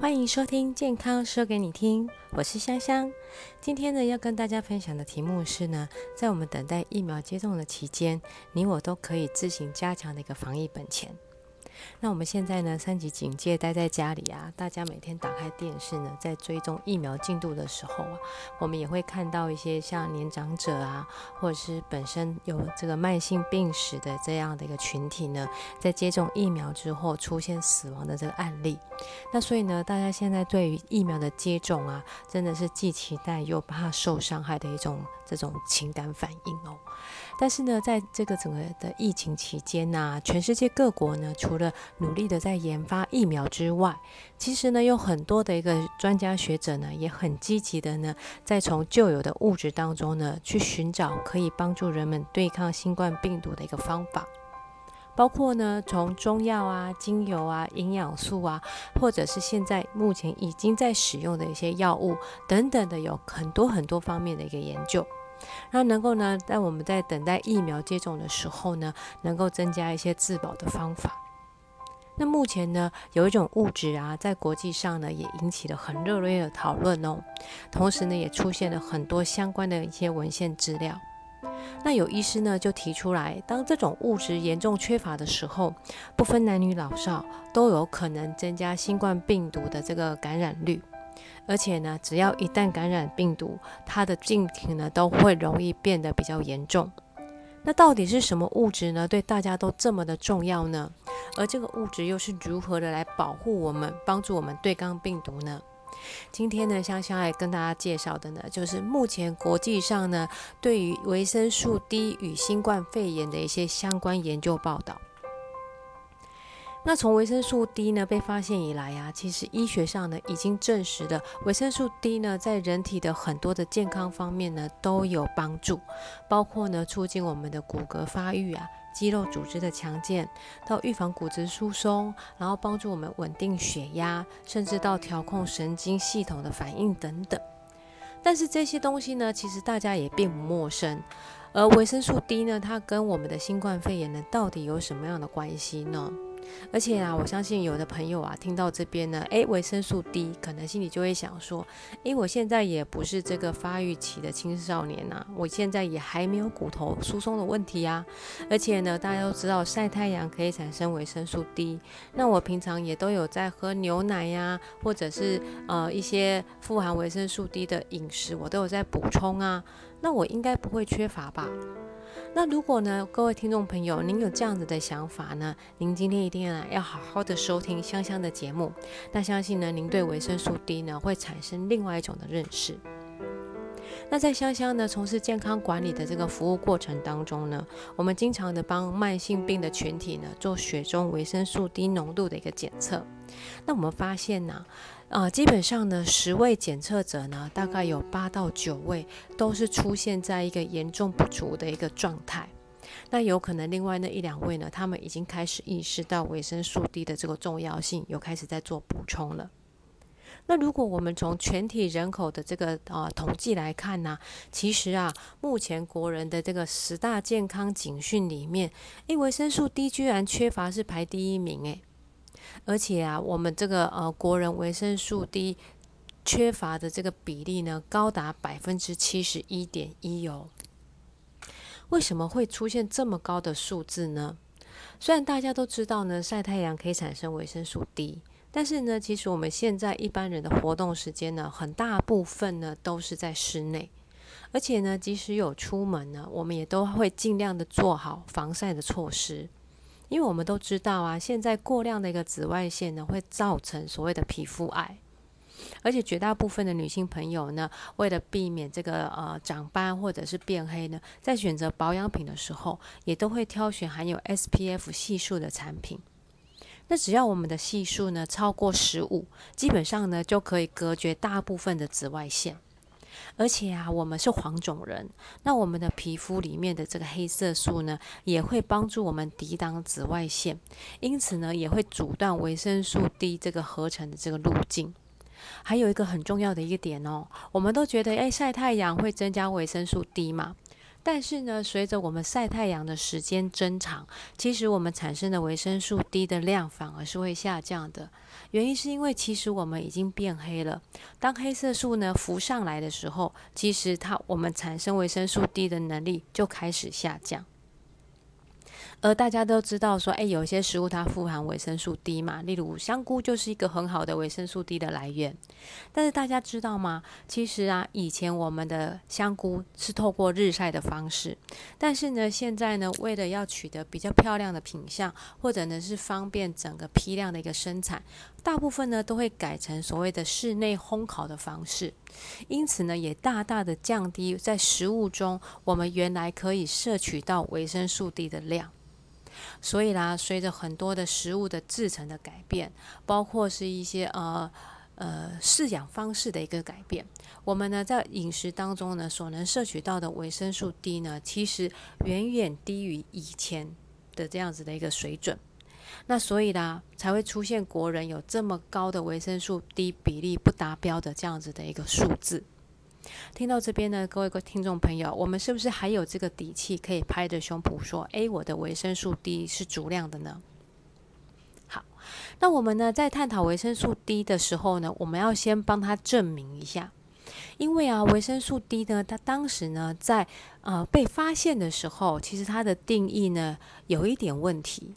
欢迎收听健康说给你听，我是香香。今天呢，要跟大家分享的题目是呢，在我们等待疫苗接种的期间，你我都可以自行加强的一个防疫本钱。那我们现在呢，三级警戒，待在家里啊，大家每天打开电视呢，在追踪疫苗进度的时候啊，我们也会看到一些像年长者啊，或者是本身有这个慢性病史的这样的一个群体呢，在接种疫苗之后出现死亡的这个案例。那所以呢，大家现在对于疫苗的接种啊，真的是既期待又怕受伤害的一种这种情感反应哦。但是呢，在这个整个的疫情期间呢，全世界各国呢，除了努力的在研发疫苗之外，其实呢，有很多的一个专家学者呢，也很积极的呢，在从旧有的物质当中呢，去寻找可以帮助人们对抗新冠病毒的一个方法，包括呢，从中药啊、精油啊、营养素啊，或者是现在目前已经在使用的一些药物等等的，有很多很多方面的一个研究。那能够呢，在我们在等待疫苗接种的时候呢，能够增加一些自保的方法。那目前呢，有一种物质啊，在国际上呢，也引起了很热烈的讨论哦。同时呢，也出现了很多相关的一些文献资料。那有医师呢，就提出来，当这种物质严重缺乏的时候，不分男女老少，都有可能增加新冠病毒的这个感染率。而且呢，只要一旦感染病毒，它的病情呢都会容易变得比较严重。那到底是什么物质呢？对大家都这么的重要呢？而这个物质又是如何的来保护我们、帮助我们对抗病毒呢？今天呢，香香来跟大家介绍的呢，就是目前国际上呢对于维生素 D 与新冠肺炎的一些相关研究报道。那从维生素 D 呢被发现以来啊，其实医学上呢已经证实了维生素 D 呢在人体的很多的健康方面呢都有帮助，包括呢促进我们的骨骼发育啊、肌肉组织的强健，到预防骨质疏松，然后帮助我们稳定血压，甚至到调控神经系统的反应等等。但是这些东西呢，其实大家也并不陌生。而维生素 D 呢，它跟我们的新冠肺炎呢到底有什么样的关系呢？而且啊，我相信有的朋友啊，听到这边呢，诶，维生素 D，可能心里就会想说，诶，我现在也不是这个发育期的青少年呐，我现在也还没有骨头疏松的问题啊。而且呢，大家都知道晒太阳可以产生维生素 D，那我平常也都有在喝牛奶呀，或者是呃一些富含维生素 D 的饮食，我都有在补充啊，那我应该不会缺乏吧？那如果呢，各位听众朋友，您有这样子的想法呢？您今天一定要要好好的收听香香的节目。那相信呢，您对维生素 D 呢会产生另外一种的认识。那在香香呢从事健康管理的这个服务过程当中呢，我们经常的帮慢性病的群体呢做血中维生素 D 浓度的一个检测。那我们发现呢。啊基本上呢，十位检测者呢，大概有八到九位都是出现在一个严重不足的一个状态。那有可能另外那一两位呢，他们已经开始意识到维生素 D 的这个重要性，有开始在做补充了。那如果我们从全体人口的这个啊统计来看呢，其实啊，目前国人的这个十大健康警讯里面，诶，维生素 D 居然缺乏是排第一名，诶。而且啊，我们这个呃国人维生素 D 缺乏的这个比例呢，高达百分之七十一点一哦。为什么会出现这么高的数字呢？虽然大家都知道呢，晒太阳可以产生维生素 D，但是呢，其实我们现在一般人的活动时间呢，很大部分呢都是在室内，而且呢，即使有出门呢，我们也都会尽量的做好防晒的措施。因为我们都知道啊，现在过量的一个紫外线呢，会造成所谓的皮肤癌，而且绝大部分的女性朋友呢，为了避免这个呃长斑或者是变黑呢，在选择保养品的时候，也都会挑选含有 SPF 系数的产品。那只要我们的系数呢超过十五，基本上呢就可以隔绝大部分的紫外线。而且啊，我们是黄种人，那我们的皮肤里面的这个黑色素呢，也会帮助我们抵挡紫外线，因此呢，也会阻断维生素 D 这个合成的这个路径。还有一个很重要的一个点哦，我们都觉得，诶晒太阳会增加维生素 D 嘛？但是呢，随着我们晒太阳的时间增长，其实我们产生的维生素 D 的量反而是会下降的。原因是因为其实我们已经变黑了。当黑色素呢浮上来的时候，其实它我们产生维生素 D 的能力就开始下降。而大家都知道说，哎，有些食物它富含维生素 D 嘛，例如香菇就是一个很好的维生素 D 的来源。但是大家知道吗？其实啊，以前我们的香菇是透过日晒的方式，但是呢，现在呢，为了要取得比较漂亮的品相，或者呢是方便整个批量的一个生产，大部分呢都会改成所谓的室内烘烤的方式。因此呢，也大大的降低在食物中我们原来可以摄取到维生素 D 的量。所以啦，随着很多的食物的制成的改变，包括是一些呃呃饲养方式的一个改变，我们呢在饮食当中呢所能摄取到的维生素 D 呢，其实远远低于以前的这样子的一个水准。那所以啦，才会出现国人有这么高的维生素 D 比例不达标的这样子的一个数字。听到这边呢，各位听众朋友，我们是不是还有这个底气可以拍着胸脯说：“诶，我的维生素 D 是足量的呢？”好，那我们呢在探讨维生素 D 的时候呢，我们要先帮他证明一下，因为啊，维生素 D 呢，它当时呢在呃被发现的时候，其实它的定义呢有一点问题。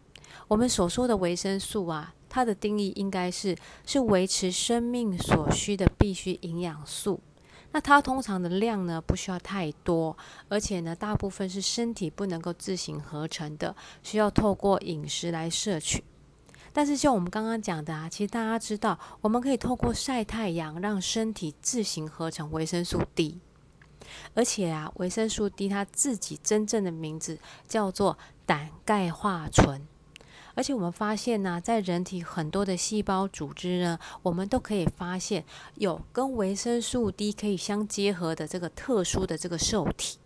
我们所说的维生素啊，它的定义应该是是维持生命所需的必需营养素。那它通常的量呢，不需要太多，而且呢，大部分是身体不能够自行合成的，需要透过饮食来摄取。但是像我们刚刚讲的啊，其实大家知道，我们可以透过晒太阳，让身体自行合成维生素 D。而且啊，维生素 D 它自己真正的名字叫做胆钙化醇。而且我们发现呢，在人体很多的细胞组织呢，我们都可以发现有跟维生素 D 可以相结合的这个特殊的这个受体。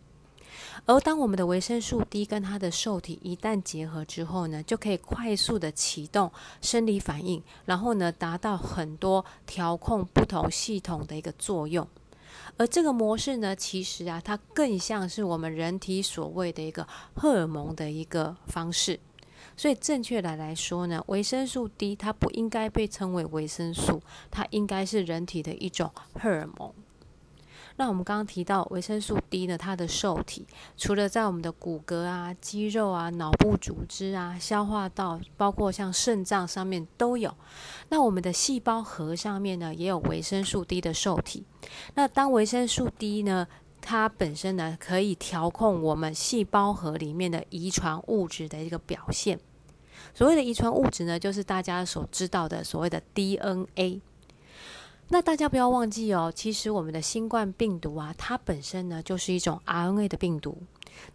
而当我们的维生素 D 跟它的受体一旦结合之后呢，就可以快速的启动生理反应，然后呢，达到很多调控不同系统的一个作用。而这个模式呢，其实啊，它更像是我们人体所谓的一个荷尔蒙的一个方式。所以，正确的来说呢，维生素 D 它不应该被称为维生素，它应该是人体的一种荷尔蒙。那我们刚刚提到维生素 D 呢，它的受体除了在我们的骨骼啊、肌肉啊、脑部组织啊、消化道，包括像肾脏上面都有。那我们的细胞核上面呢，也有维生素 D 的受体。那当维生素 D 呢？它本身呢，可以调控我们细胞核里面的遗传物质的一个表现。所谓的遗传物质呢，就是大家所知道的所谓的 DNA。那大家不要忘记哦，其实我们的新冠病毒啊，它本身呢就是一种 RNA 的病毒。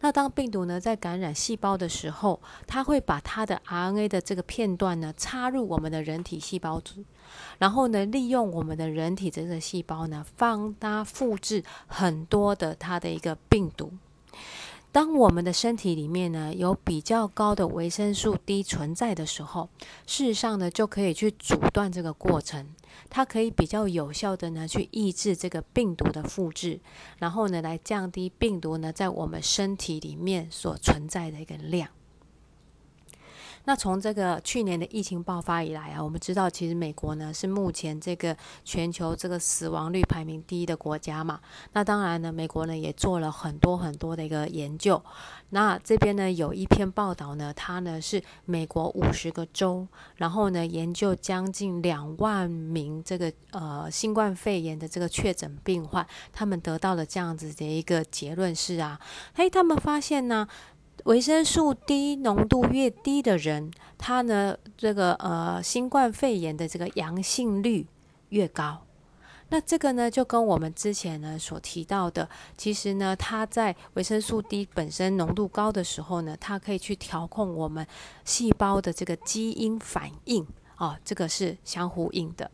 那当病毒呢在感染细胞的时候，它会把它的 RNA 的这个片段呢插入我们的人体细胞组，然后呢利用我们的人体这个细胞呢放大复制很多的它的一个病毒。当我们的身体里面呢有比较高的维生素 D 存在的时候，事实上呢就可以去阻断这个过程，它可以比较有效的呢去抑制这个病毒的复制，然后呢来降低病毒呢在我们身体里面所存在的一个量。那从这个去年的疫情爆发以来啊，我们知道其实美国呢是目前这个全球这个死亡率排名第一的国家嘛。那当然呢，美国呢也做了很多很多的一个研究。那这边呢有一篇报道呢，它呢是美国五十个州，然后呢研究将近两万名这个呃新冠肺炎的这个确诊病患，他们得到了这样子的一个结论是啊，嘿，他们发现呢。维生素 D 浓度越低的人，他呢，这个呃，新冠肺炎的这个阳性率越高。那这个呢，就跟我们之前呢所提到的，其实呢，它在维生素 D 本身浓度高的时候呢，它可以去调控我们细胞的这个基因反应哦，这个是相呼应的。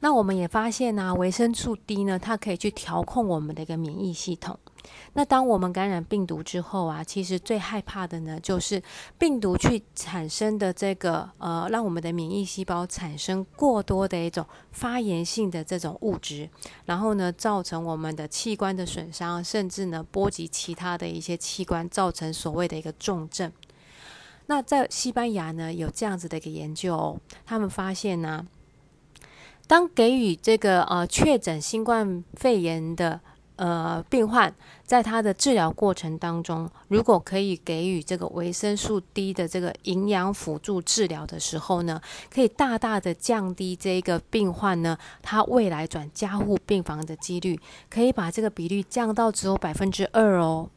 那我们也发现呢，维生素 D 呢，它可以去调控我们的一个免疫系统。那当我们感染病毒之后啊，其实最害怕的呢，就是病毒去产生的这个呃，让我们的免疫细胞产生过多的一种发炎性的这种物质，然后呢，造成我们的器官的损伤，甚至呢波及其他的一些器官，造成所谓的一个重症。那在西班牙呢，有这样子的一个研究，他们发现呢，当给予这个呃确诊新冠肺炎的呃，病患在他的治疗过程当中，如果可以给予这个维生素 D 的这个营养辅助治疗的时候呢，可以大大的降低这个病患呢，他未来转加护病房的几率，可以把这个比率降到只有百分之二哦。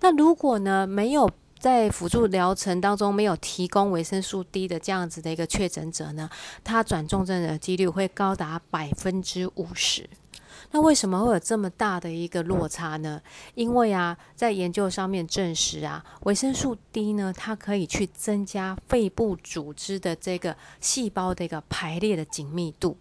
那如果呢，没有在辅助疗程当中没有提供维生素 D 的这样子的一个确诊者呢，他转重症的几率会高达百分之五十。那为什么会有这么大的一个落差呢？因为啊，在研究上面证实啊，维生素 D 呢，它可以去增加肺部组织的这个细胞的一个排列的紧密度。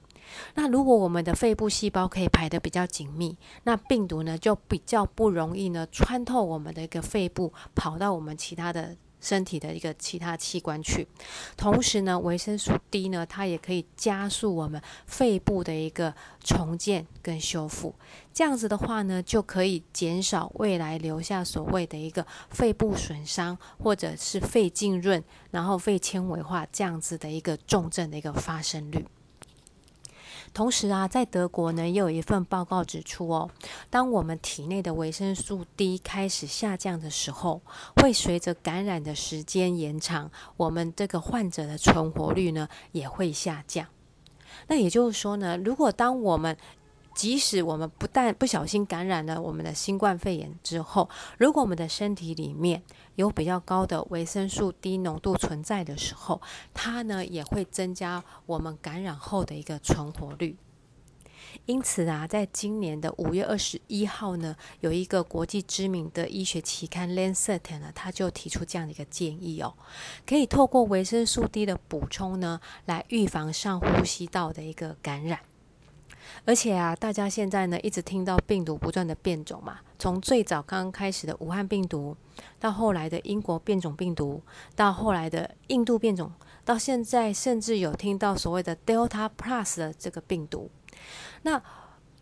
那如果我们的肺部细胞可以排得比较紧密，那病毒呢就比较不容易呢穿透我们的一个肺部，跑到我们其他的。身体的一个其他器官去，同时呢，维生素 D 呢，它也可以加速我们肺部的一个重建跟修复。这样子的话呢，就可以减少未来留下所谓的一个肺部损伤，或者是肺浸润，然后肺纤维化这样子的一个重症的一个发生率。同时啊，在德国呢，也有一份报告指出哦，当我们体内的维生素 D 开始下降的时候，会随着感染的时间延长，我们这个患者的存活率呢也会下降。那也就是说呢，如果当我们即使我们不但不小心感染了我们的新冠肺炎之后，如果我们的身体里面有比较高的维生素 D 浓度存在的时候，它呢也会增加我们感染后的一个存活率。因此啊，在今年的五月二十一号呢，有一个国际知名的医学期刊《Lancet》呢，他就提出这样的一个建议哦，可以透过维生素 D 的补充呢，来预防上呼吸道的一个感染。而且啊，大家现在呢一直听到病毒不断的变种嘛，从最早刚刚开始的武汉病毒，到后来的英国变种病毒，到后来的印度变种，到现在甚至有听到所谓的 Delta Plus 的这个病毒。那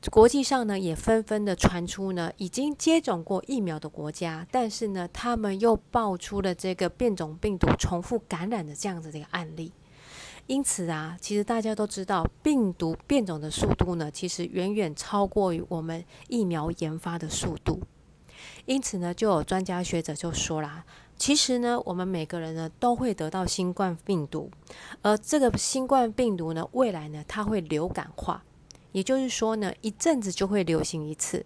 国际上呢也纷纷的传出呢，已经接种过疫苗的国家，但是呢他们又爆出了这个变种病毒重复感染的这样子的一个案例。因此啊，其实大家都知道，病毒变种的速度呢，其实远远超过于我们疫苗研发的速度。因此呢，就有专家学者就说啦，其实呢，我们每个人呢都会得到新冠病毒，而这个新冠病毒呢，未来呢，它会流感化，也就是说呢，一阵子就会流行一次。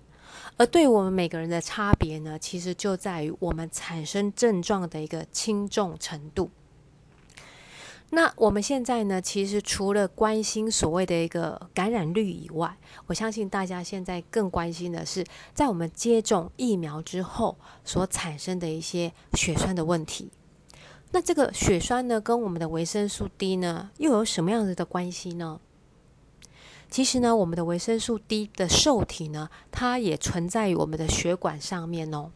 而对我们每个人的差别呢，其实就在于我们产生症状的一个轻重程度。那我们现在呢，其实除了关心所谓的一个感染率以外，我相信大家现在更关心的是，在我们接种疫苗之后所产生的一些血栓的问题。那这个血栓呢，跟我们的维生素 D 呢，又有什么样子的关系呢？其实呢，我们的维生素 D 的受体呢，它也存在于我们的血管上面哦。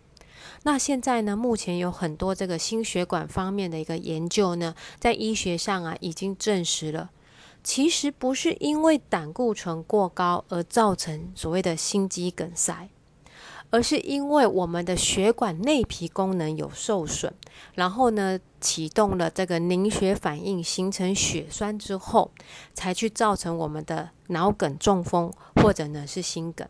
那现在呢？目前有很多这个心血管方面的一个研究呢，在医学上啊已经证实了，其实不是因为胆固醇过高而造成所谓的心肌梗塞，而是因为我们的血管内皮功能有受损，然后呢启动了这个凝血反应，形成血栓之后，才去造成我们的脑梗、中风或者呢是心梗。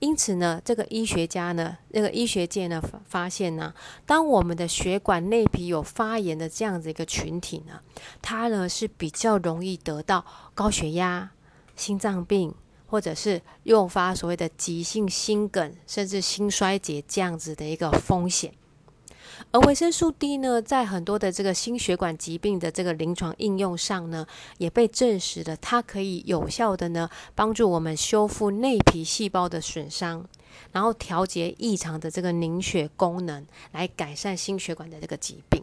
因此呢，这个医学家呢，那个医学界呢发现呢，当我们的血管内皮有发炎的这样子一个群体呢，它呢是比较容易得到高血压、心脏病，或者是诱发所谓的急性心梗，甚至心衰竭这样子的一个风险。而维生素 D 呢，在很多的这个心血管疾病的这个临床应用上呢，也被证实了，它可以有效的呢，帮助我们修复内皮细胞的损伤，然后调节异常的这个凝血功能，来改善心血管的这个疾病。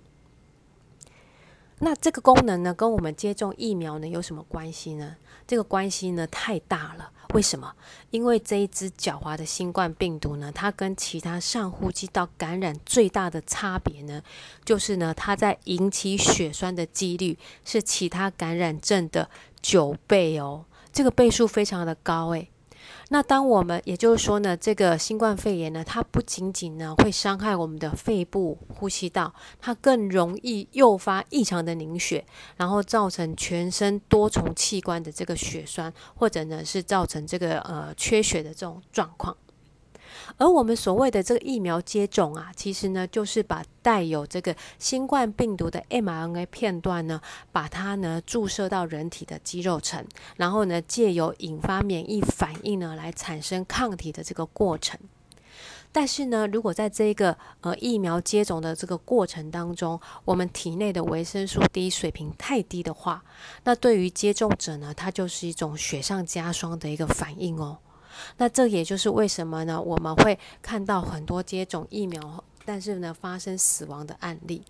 那这个功能呢，跟我们接种疫苗呢有什么关系呢？这个关系呢太大了。为什么？因为这一只狡猾的新冠病毒呢，它跟其他上呼吸道感染最大的差别呢，就是呢，它在引起血栓的几率是其他感染症的九倍哦，这个倍数非常的高诶。那当我们，也就是说呢，这个新冠肺炎呢，它不仅仅呢会伤害我们的肺部呼吸道，它更容易诱发异常的凝血，然后造成全身多重器官的这个血栓，或者呢是造成这个呃缺血的这种状况。而我们所谓的这个疫苗接种啊，其实呢，就是把带有这个新冠病毒的 mRNA 片段呢，把它呢注射到人体的肌肉层，然后呢，借由引发免疫反应呢，来产生抗体的这个过程。但是呢，如果在这个呃疫苗接种的这个过程当中，我们体内的维生素 D 水平太低的话，那对于接种者呢，它就是一种雪上加霜的一个反应哦。那这也就是为什么呢？我们会看到很多接种疫苗，但是呢发生死亡的案例。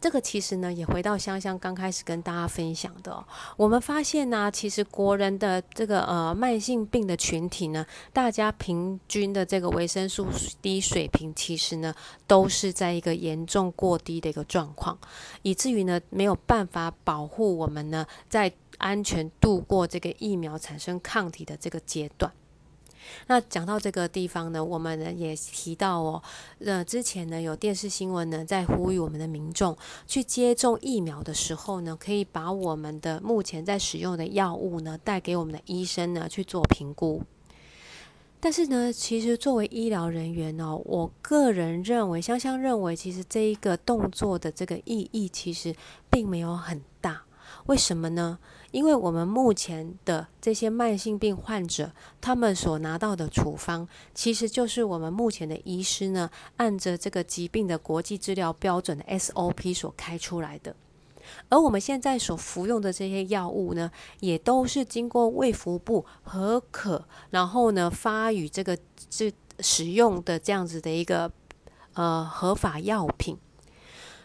这个其实呢也回到香香刚开始跟大家分享的，我们发现呢，其实国人的这个呃慢性病的群体呢，大家平均的这个维生素 D 水平，其实呢都是在一个严重过低的一个状况，以至于呢没有办法保护我们呢在。安全度过这个疫苗产生抗体的这个阶段。那讲到这个地方呢，我们呢也提到哦，呃，之前呢有电视新闻呢在呼吁我们的民众去接种疫苗的时候呢，可以把我们的目前在使用的药物呢带给我们的医生呢去做评估。但是呢，其实作为医疗人员呢，我个人认为，香香认为，其实这一个动作的这个意义其实并没有很大。为什么呢？因为我们目前的这些慢性病患者，他们所拿到的处方，其实就是我们目前的医师呢，按着这个疾病的国际治疗标准的 SOP 所开出来的。而我们现在所服用的这些药物呢，也都是经过卫福部核可，然后呢发予这个这使用的这样子的一个呃合法药品。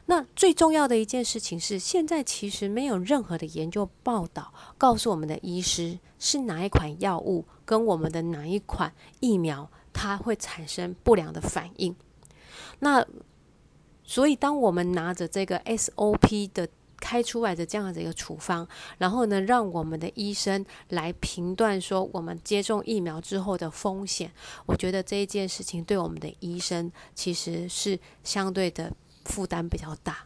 那最重要的一件事情是，现在其实没有任何的研究报道告诉我们的医师是哪一款药物跟我们的哪一款疫苗它会产生不良的反应。那所以，当我们拿着这个 SOP 的开出来的这样的一个处方，然后呢，让我们的医生来评断说我们接种疫苗之后的风险，我觉得这一件事情对我们的医生其实是相对的。负担比较大，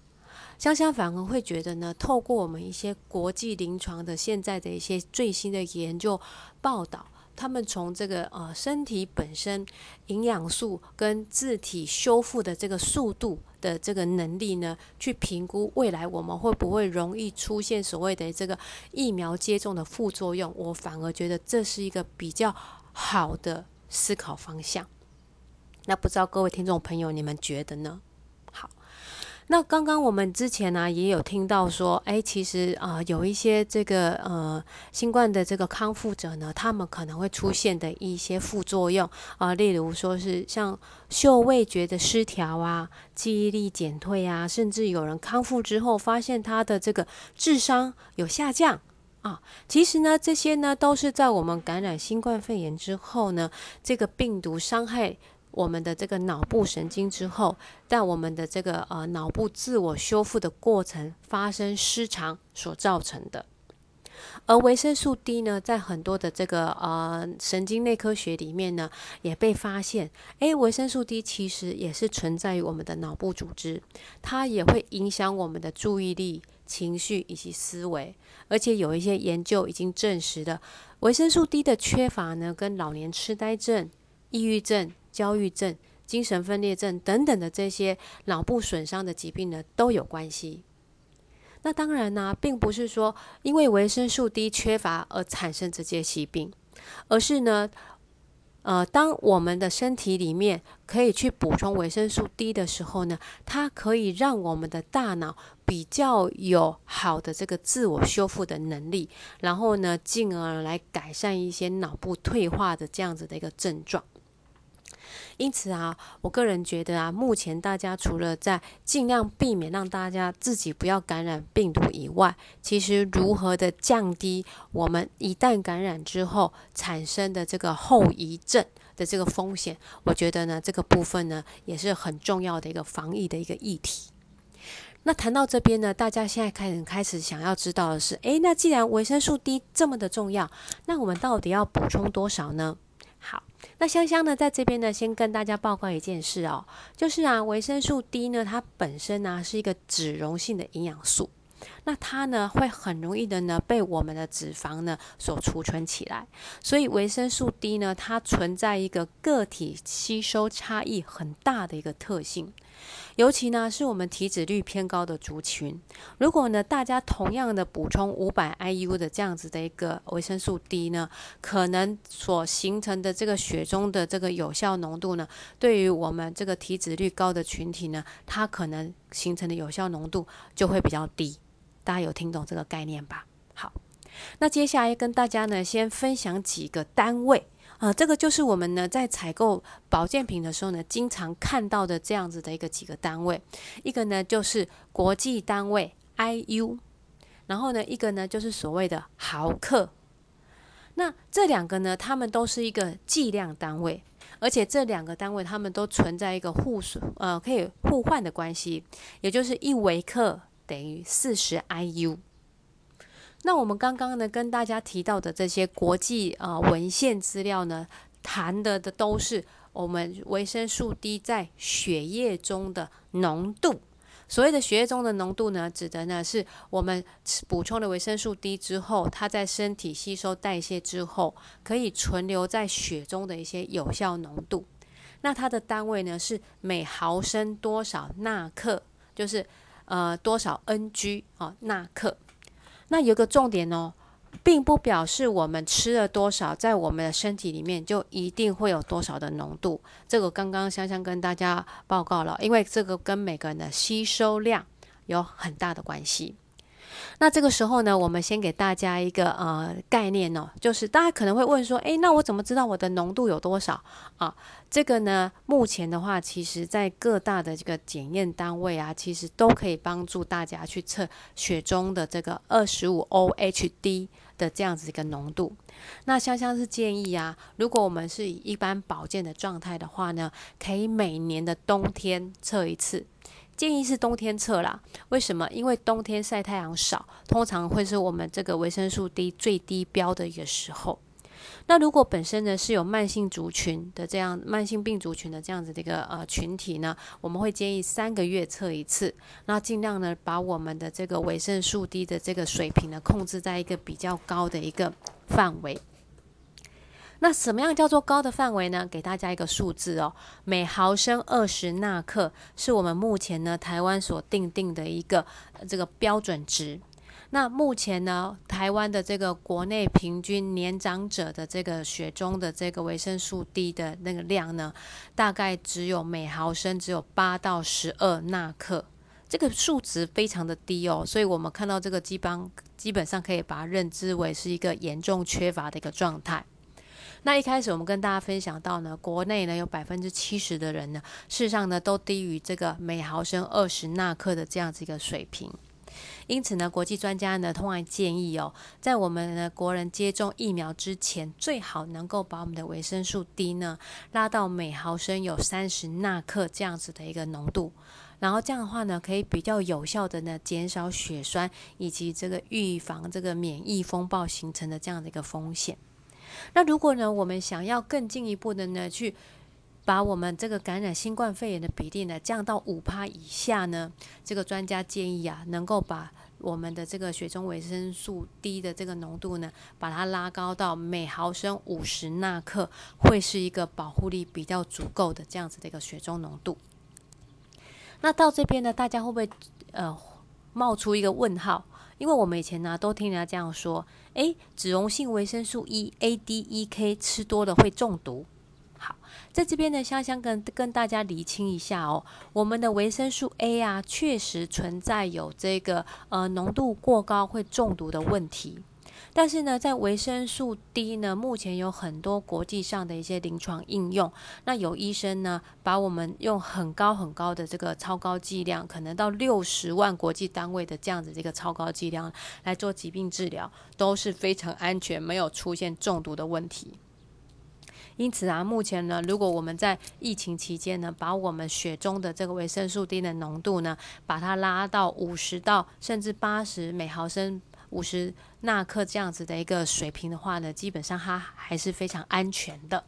香香反而会觉得呢，透过我们一些国际临床的现在的一些最新的研究报道，他们从这个呃身体本身营养素跟自体修复的这个速度的这个能力呢，去评估未来我们会不会容易出现所谓的这个疫苗接种的副作用，我反而觉得这是一个比较好的思考方向。那不知道各位听众朋友，你们觉得呢？那刚刚我们之前呢也有听到说，哎，其实啊有一些这个呃新冠的这个康复者呢，他们可能会出现的一些副作用啊，例如说是像嗅味觉的失调啊，记忆力减退啊，甚至有人康复之后发现他的这个智商有下降啊。其实呢，这些呢都是在我们感染新冠肺炎之后呢，这个病毒伤害。我们的这个脑部神经之后，但我们的这个呃脑部自我修复的过程发生失常所造成的。而维生素 D 呢，在很多的这个呃神经内科学里面呢，也被发现，诶，维生素 D 其实也是存在于我们的脑部组织，它也会影响我们的注意力、情绪以及思维。而且有一些研究已经证实了，维生素 D 的缺乏呢，跟老年痴呆症、抑郁症。焦虑症、精神分裂症等等的这些脑部损伤的疾病呢，都有关系。那当然呢，并不是说因为维生素 D 缺乏而产生这些疾病，而是呢，呃，当我们的身体里面可以去补充维生素 D 的时候呢，它可以让我们的大脑比较有好的这个自我修复的能力，然后呢，进而来改善一些脑部退化的这样子的一个症状。因此啊，我个人觉得啊，目前大家除了在尽量避免让大家自己不要感染病毒以外，其实如何的降低我们一旦感染之后产生的这个后遗症的这个风险，我觉得呢，这个部分呢也是很重要的一个防疫的一个议题。那谈到这边呢，大家现在开始开始想要知道的是，诶，那既然维生素 D 这么的重要，那我们到底要补充多少呢？好，那香香呢，在这边呢，先跟大家报告一件事哦，就是啊，维生素 D 呢，它本身呢是一个脂溶性的营养素。那它呢会很容易的呢被我们的脂肪呢所储存起来，所以维生素 D 呢它存在一个个体吸收差异很大的一个特性，尤其呢是我们体脂率偏高的族群，如果呢大家同样的补充五百 IU 的这样子的一个维生素 D 呢，可能所形成的这个血中的这个有效浓度呢，对于我们这个体脂率高的群体呢，它可能形成的有效浓度就会比较低。大家有听懂这个概念吧？好，那接下来跟大家呢，先分享几个单位啊，这个就是我们呢在采购保健品的时候呢，经常看到的这样子的一个几个单位。一个呢就是国际单位 IU，然后呢一个呢就是所谓的毫克。那这两个呢，它们都是一个计量单位，而且这两个单位它们都存在一个互呃可以互换的关系，也就是一微克。等于四十 IU。那我们刚刚呢跟大家提到的这些国际呃文献资料呢，谈的的都是我们维生素 D 在血液中的浓度。所谓的血液中的浓度呢，指的呢是我们补充了维生素 D 之后，它在身体吸收代谢之后，可以存留在血中的一些有效浓度。那它的单位呢是每毫升多少纳克，就是。呃，多少 Ng 啊，纳克？那有个重点哦，并不表示我们吃了多少，在我们的身体里面就一定会有多少的浓度。这个刚刚香香跟大家报告了，因为这个跟每个人的吸收量有很大的关系。那这个时候呢，我们先给大家一个呃概念哦，就是大家可能会问说，诶，那我怎么知道我的浓度有多少啊？这个呢，目前的话，其实在各大的这个检验单位啊，其实都可以帮助大家去测血中的这个二十五 OHD 的这样子一个浓度。那香香是建议啊，如果我们是以一般保健的状态的话呢，可以每年的冬天测一次。建议是冬天测啦，为什么？因为冬天晒太阳少，通常会是我们这个维生素 D 最低标的一个时候。那如果本身呢是有慢性族群的这样慢性病族群的这样子的一个呃群体呢，我们会建议三个月测一次，那尽量呢把我们的这个维生素 D 的这个水平呢控制在一个比较高的一个范围。那什么样叫做高的范围呢？给大家一个数字哦，每毫升二十纳克是我们目前呢台湾所定定的一个这个标准值。那目前呢台湾的这个国内平均年长者的这个血中的这个维生素 D 的那个量呢，大概只有每毫升只有八到十二纳克，这个数值非常的低哦，所以我们看到这个基邦基本上可以把它认知为是一个严重缺乏的一个状态。那一开始我们跟大家分享到呢，国内呢有百分之七十的人呢，事实上呢都低于这个每毫升二十纳克的这样子一个水平。因此呢，国际专家呢通常建议哦，在我们的国人接种疫苗之前，最好能够把我们的维生素 D 呢拉到每毫升有三十纳克这样子的一个浓度，然后这样的话呢，可以比较有效的呢减少血栓以及这个预防这个免疫风暴形成的这样的一个风险。那如果呢，我们想要更进一步的呢，去把我们这个感染新冠肺炎的比例呢降到五趴以下呢，这个专家建议啊，能够把我们的这个血中维生素 D 的这个浓度呢，把它拉高到每毫升五十纳克，会是一个保护力比较足够的这样子的一个血中浓度。那到这边呢，大家会不会呃冒出一个问号？因为我们以前呢都听人家这样说，诶，脂溶性维生素 E A D E K 吃多了会中毒。好，在这边呢，香香跟跟大家厘清一下哦，我们的维生素 A 啊，确实存在有这个呃浓度过高会中毒的问题。但是呢，在维生素 D 呢，目前有很多国际上的一些临床应用。那有医生呢，把我们用很高很高的这个超高剂量，可能到六十万国际单位的这样子这个超高剂量来做疾病治疗，都是非常安全，没有出现中毒的问题。因此啊，目前呢，如果我们在疫情期间呢，把我们血中的这个维生素 D 的浓度呢，把它拉到五十到甚至八十每毫升、五十纳克这样子的一个水平的话呢，基本上它还是非常安全的。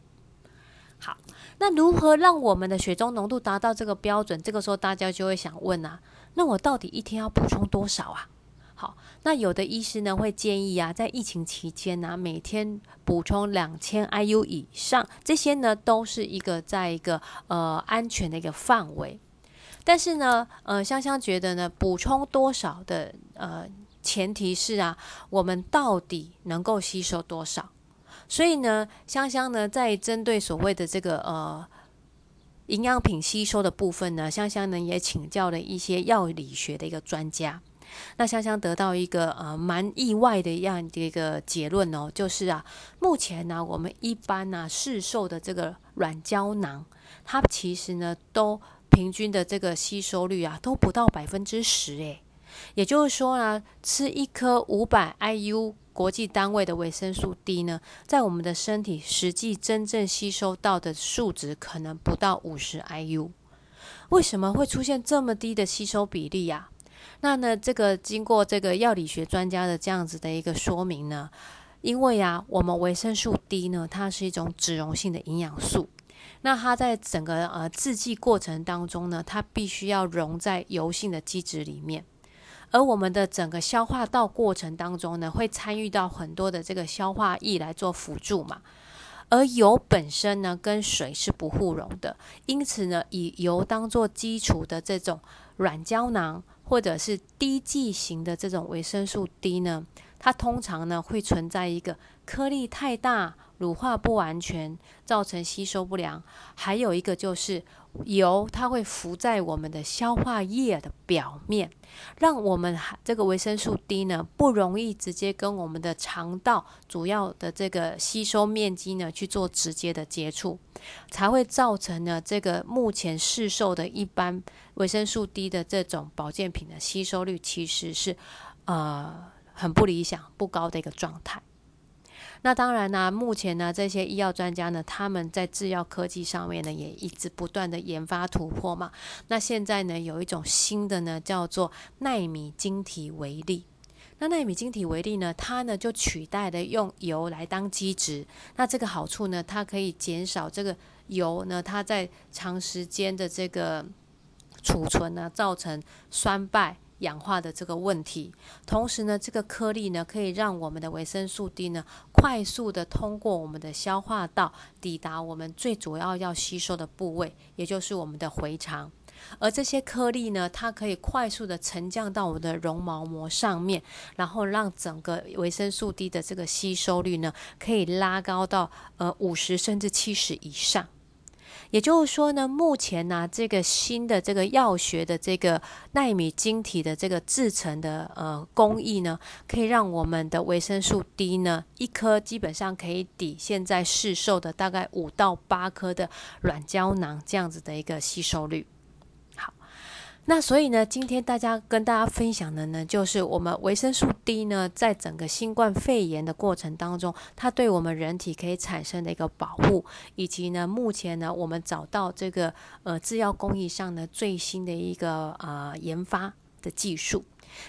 好，那如何让我们的血中浓度达到这个标准？这个时候大家就会想问啊，那我到底一天要补充多少啊？好，那有的医师呢会建议啊，在疫情期间呢，每天补充两千 IU 以上，这些呢都是一个在一个呃安全的一个范围。但是呢，呃，香香觉得呢，补充多少的呃前提是啊，我们到底能够吸收多少？所以呢，香香呢在针对所谓的这个呃营养品吸收的部分呢，香香呢也请教了一些药理学的一个专家。那香香得到一个呃蛮意外的样的一个结论哦，就是啊，目前呢我们一般呢市售的这个软胶囊，它其实呢都平均的这个吸收率啊都不到百分之十诶，也就是说呢，吃一颗五百 IU 国际单位的维生素 D 呢，在我们的身体实际真正吸收到的数值可能不到五十 IU，为什么会出现这么低的吸收比例呀？那呢，这个经过这个药理学专家的这样子的一个说明呢，因为啊，我们维生素 D 呢，它是一种脂溶性的营养素，那它在整个呃制剂过程当中呢，它必须要溶在油性的基质里面，而我们的整个消化道过程当中呢，会参与到很多的这个消化液来做辅助嘛，而油本身呢，跟水是不互溶的，因此呢，以油当做基础的这种软胶囊。或者是滴剂型的这种维生素 D 呢，它通常呢会存在一个颗粒太大、乳化不完全，造成吸收不良。还有一个就是油，它会浮在我们的消化液的表面，让我们这个维生素 D 呢不容易直接跟我们的肠道主要的这个吸收面积呢去做直接的接触，才会造成呢这个目前市售的一般。维生素 D 的这种保健品的吸收率其实是呃很不理想、不高的一个状态。那当然呢，目前呢这些医药专家呢，他们在制药科技上面呢也一直不断的研发突破嘛。那现在呢有一种新的呢叫做纳米晶体微粒。那纳米晶体微粒呢，它呢就取代了用油来当基质。那这个好处呢，它可以减少这个油呢它在长时间的这个储存呢，造成酸败氧化的这个问题。同时呢，这个颗粒呢，可以让我们的维生素 D 呢，快速的通过我们的消化道，抵达我们最主要要吸收的部位，也就是我们的回肠。而这些颗粒呢，它可以快速的沉降到我们的绒毛膜上面，然后让整个维生素 D 的这个吸收率呢，可以拉高到呃五十甚至七十以上。也就是说呢，目前呢，这个新的这个药学的这个纳米晶体的这个制成的呃工艺呢，可以让我们的维生素 D 呢，一颗基本上可以抵现在市售的大概五到八颗的软胶囊这样子的一个吸收率。那所以呢，今天大家跟大家分享的呢，就是我们维生素 D 呢，在整个新冠肺炎的过程当中，它对我们人体可以产生的一个保护，以及呢，目前呢，我们找到这个呃制药工艺上的最新的一个啊研发的技术。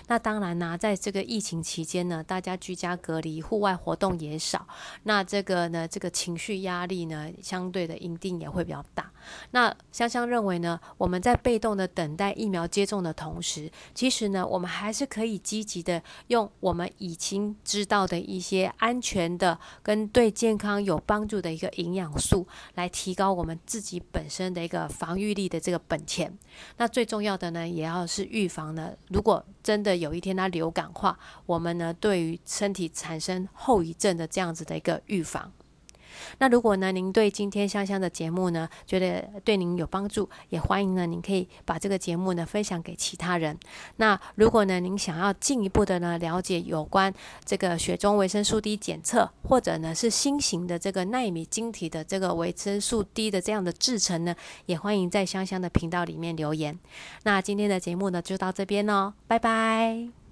那当然呢，在这个疫情期间呢，大家居家隔离，户外活动也少，那这个呢，这个情绪压力呢，相对的一定也会比较大。那香香认为呢，我们在被动的等待疫苗接种的同时，其实呢，我们还是可以积极的用我们已经知道的一些安全的跟对健康有帮助的一个营养素，来提高我们自己本身的一个防御力的这个本钱。那最重要的呢，也要是预防呢，如果真的有一天它流感化，我们呢对于身体产生后遗症的这样子的一个预防。那如果呢，您对今天香香的节目呢，觉得对您有帮助，也欢迎呢，您可以把这个节目呢分享给其他人。那如果呢，您想要进一步的呢了解有关这个血中维生素 D 检测，或者呢是新型的这个纳米晶体的这个维生素 D 的这样的制成呢，也欢迎在香香的频道里面留言。那今天的节目呢就到这边喽，拜拜。